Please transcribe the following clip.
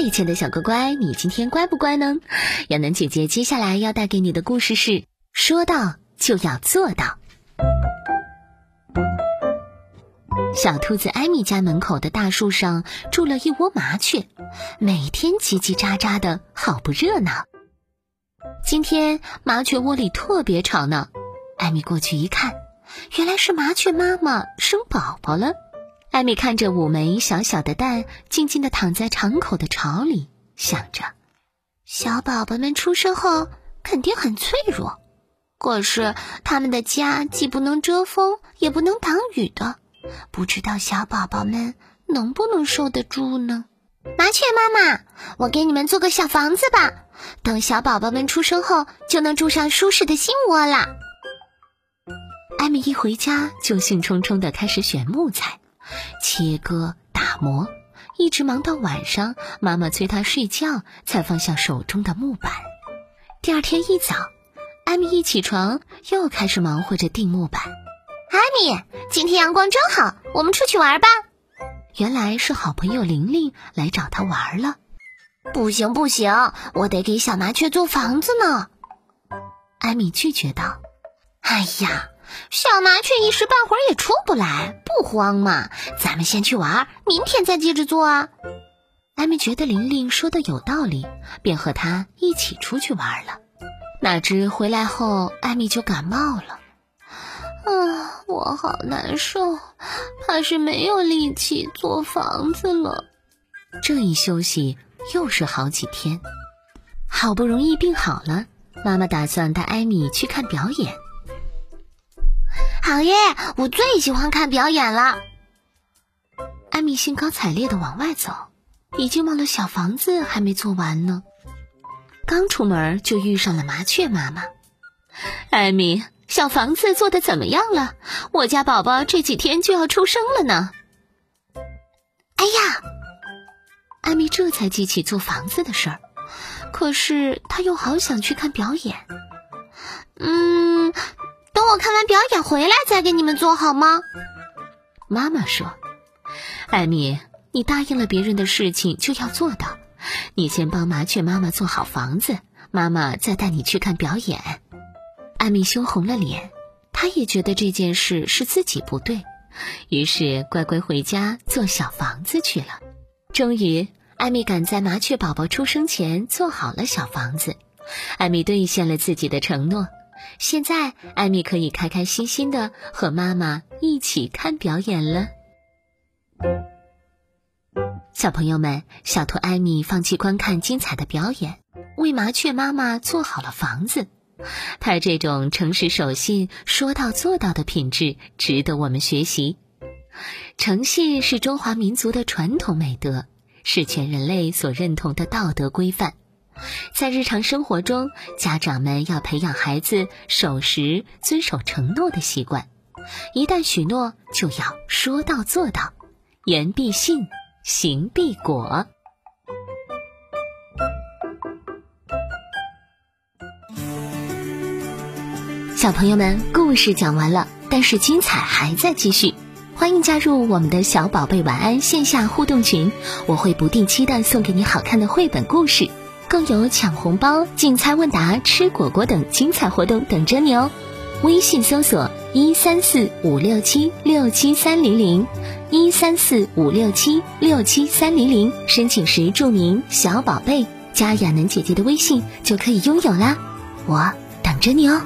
以前的小乖乖，你今天乖不乖呢？亚楠姐姐接下来要带给你的故事是：说到就要做到。小兔子艾米家门口的大树上住了一窝麻雀，每天叽叽喳喳的，好不热闹。今天麻雀窝里特别吵闹，艾米过去一看，原来是麻雀妈妈生宝宝了。艾米看着五枚小小的蛋，静静地躺在敞口的巢里，想着：小宝宝们出生后肯定很脆弱，可是他们的家既不能遮风，也不能挡雨的，不知道小宝宝们能不能受得住呢？麻雀妈妈，我给你们做个小房子吧，等小宝宝们出生后，就能住上舒适的新窝啦。艾米一回家就兴冲冲地开始选木材。切割、打磨，一直忙到晚上，妈妈催他睡觉，才放下手中的木板。第二天一早，艾米一起床，又开始忙活着钉木板。艾米，今天阳光真好，我们出去玩吧。原来是好朋友玲玲来找她玩了。不行不行，我得给小麻雀做房子呢。艾米拒绝道：“哎呀。”小麻雀一时半会儿也出不来，不慌嘛。咱们先去玩，明天再接着做啊。艾米觉得玲玲说的有道理，便和她一起出去玩了。哪知回来后，艾米就感冒了。啊，我好难受，怕是没有力气做房子了。这一休息又是好几天，好不容易病好了，妈妈打算带艾米去看表演。好耶！我最喜欢看表演了。艾米兴高采烈的往外走，已经忘了小房子还没做完呢。刚出门就遇上了麻雀妈妈。艾米，小房子做的怎么样了？我家宝宝这几天就要出生了呢。哎呀，艾米这才记起做房子的事儿，可是她又好想去看表演。嗯。我看完表演回来再给你们做好吗？妈妈说：“艾米，你答应了别人的事情就要做到。你先帮麻雀妈妈做好房子，妈妈再带你去看表演。”艾米羞红了脸，她也觉得这件事是自己不对，于是乖乖回家做小房子去了。终于，艾米赶在麻雀宝宝出生前做好了小房子。艾米兑现了自己的承诺。现在，艾米可以开开心心的和妈妈一起看表演了。小朋友们，小兔艾米放弃观看精彩的表演，为麻雀妈妈做好了房子。她这种诚实守信、说到做到的品质，值得我们学习。诚信是中华民族的传统美德，是全人类所认同的道德规范。在日常生活中，家长们要培养孩子守时、遵守承诺的习惯。一旦许诺，就要说到做到，言必信，行必果。小朋友们，故事讲完了，但是精彩还在继续。欢迎加入我们的小宝贝晚安线下互动群，我会不定期的送给你好看的绘本故事。更有抢红包、竞猜问答、吃果果等精彩活动等着你哦！微信搜索一三四五六七六七三零零，一三四五六七六七三零零，申请时注明小宝贝，加亚楠姐姐的微信就可以拥有啦！我等着你哦。